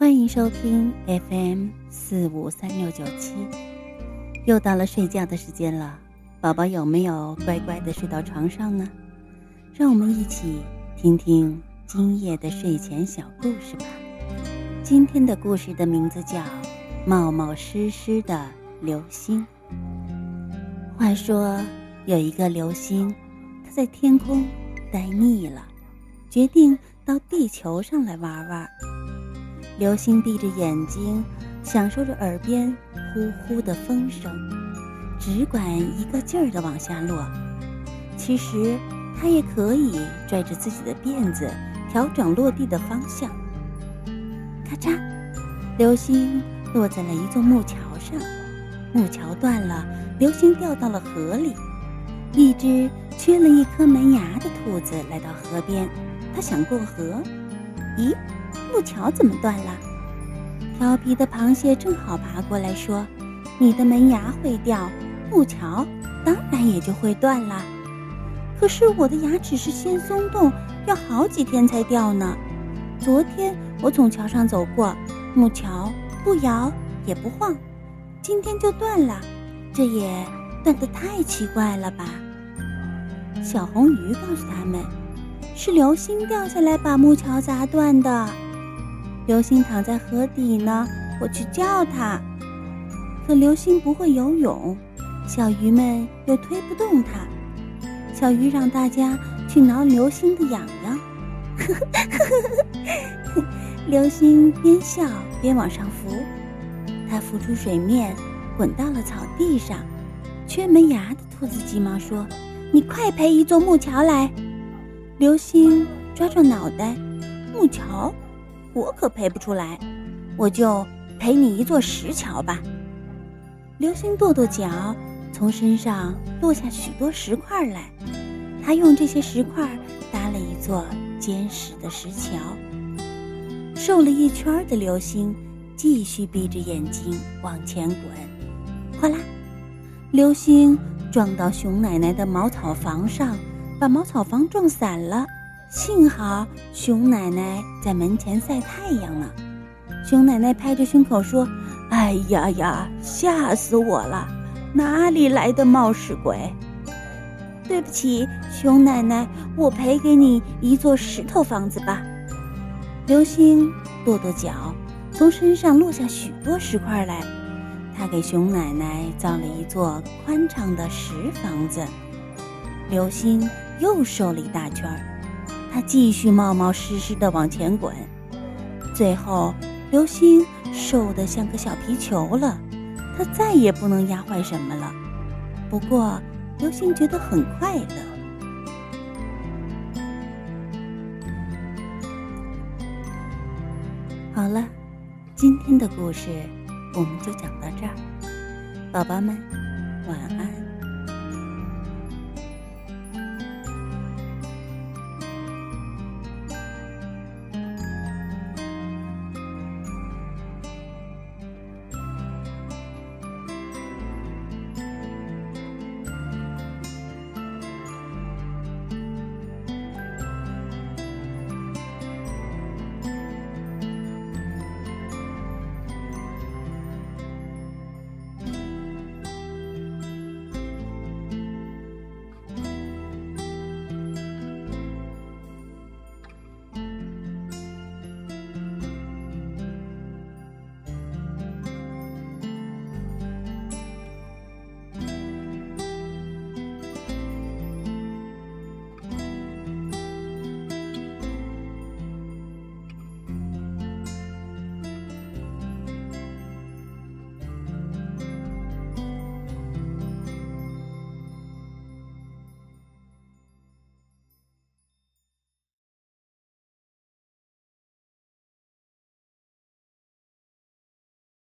欢迎收听 FM 四五三六九七，又到了睡觉的时间了，宝宝有没有乖乖的睡到床上呢？让我们一起听听今夜的睡前小故事吧。今天的故事的名字叫《冒冒失失的流星》。话说有一个流星，它在天空待腻了，决定到地球上来玩玩。流星闭着眼睛，享受着耳边呼呼的风声，只管一个劲儿的往下落。其实，它也可以拽着自己的辫子，调整落地的方向。咔嚓，流星落在了一座木桥上，木桥断了，流星掉到了河里。一只缺了一颗门牙的兔子来到河边，它想过河，咦？木桥怎么断了？调皮的螃蟹正好爬过来，说：“你的门牙会掉，木桥当然也就会断了。可是我的牙齿是先松动，要好几天才掉呢。昨天我从桥上走过，木桥不摇也不晃，今天就断了，这也断得太奇怪了吧？”小红鱼告诉他们：“是流星掉下来把木桥砸断的。”流星躺在河底呢，我去叫它，可流星不会游泳，小鱼们又推不动它。小鱼让大家去挠流星的痒痒，流星边笑边往上浮，它浮出水面，滚到了草地上。缺门牙的兔子急忙说：“你快赔一座木桥来！”流星抓抓脑袋，木桥。我可赔不出来，我就赔你一座石桥吧。流星跺跺脚，从身上落下许多石块来，他用这些石块搭了一座坚实的石桥。瘦了一圈的流星继续闭着眼睛往前滚，哗啦，流星撞到熊奶奶的茅草房上，把茅草房撞散了。幸好熊奶奶在门前晒太阳呢。熊奶奶拍着胸口说：“哎呀呀，吓死我了！哪里来的冒失鬼？对不起，熊奶奶，我赔给你一座石头房子吧。”流星跺跺脚，从身上落下许多石块来。他给熊奶奶造了一座宽敞的石房子。流星又瘦了一大圈儿。他继续冒冒失失的往前滚，最后流星瘦得像个小皮球了。他再也不能压坏什么了。不过流星觉得很快乐。好了，今天的故事我们就讲到这儿，宝宝们晚安。